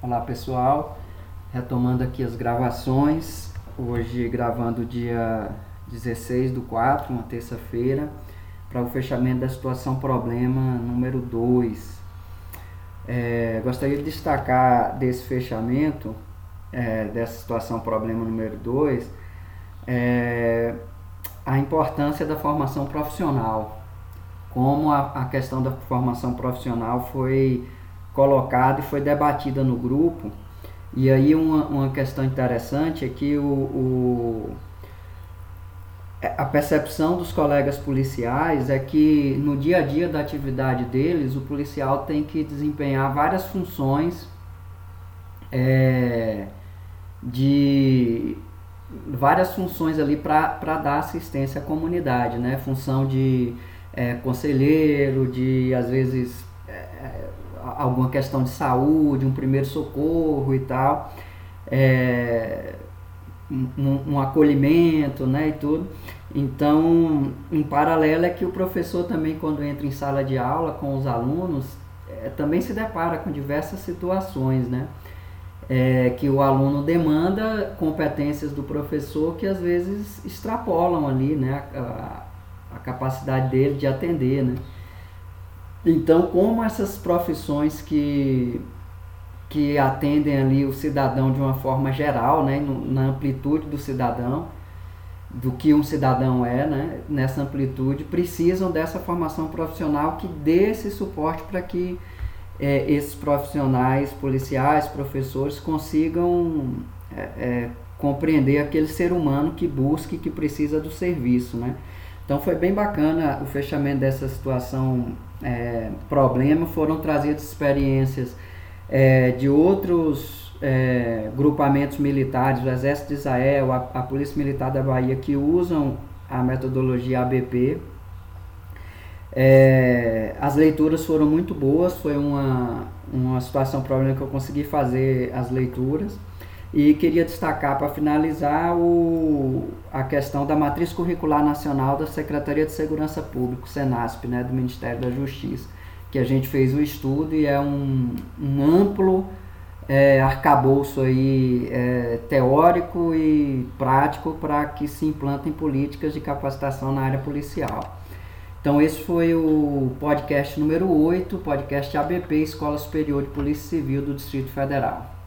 Olá pessoal, retomando aqui as gravações, hoje gravando dia 16 do 4, uma terça-feira, para o fechamento da situação problema número 2. É, gostaria de destacar desse fechamento, é, dessa situação problema número 2, é, a importância da formação profissional, como a, a questão da formação profissional foi colocada e foi debatida no grupo. E aí uma, uma questão interessante é que o, o, a percepção dos colegas policiais é que no dia a dia da atividade deles, o policial tem que desempenhar várias funções é, de várias funções ali para dar assistência à comunidade, né? Função de é, conselheiro, de às vezes é, alguma questão de saúde, um primeiro socorro e tal, é, um, um, acolhimento, né, e tudo. Então, em paralelo é que o professor também, quando entra em sala de aula com os alunos, é, também se depara com diversas situações, né, é, que o aluno demanda competências do professor que às vezes extrapolam ali, né, a, a capacidade dele de atender, né. Então, como essas profissões que, que atendem ali o cidadão de uma forma geral, né, na amplitude do cidadão, do que um cidadão é, né, nessa amplitude, precisam dessa formação profissional que dê esse suporte para que é, esses profissionais, policiais, professores consigam é, é, compreender aquele ser humano que busca e que precisa do serviço, né. Então foi bem bacana o fechamento dessa situação é, problema, foram trazidas experiências é, de outros é, grupamentos militares, o Exército de Israel, a, a, Polícia Militar da Bahia, que usam a metodologia ABP. É, as leituras foram muito boas, foi uma, uma situação problema que eu consegui fazer as leituras. E queria destacar, para finalizar, o, a questão da Matriz Curricular Nacional da Secretaria de Segurança Pública, SENASP, né, do Ministério da Justiça, que a gente fez o estudo e é um, um amplo é, arcabouço aí, é, teórico e prático para que se implantem políticas de capacitação na área policial. Então esse foi o podcast número 8, podcast ABP, Escola Superior de Polícia Civil do Distrito Federal.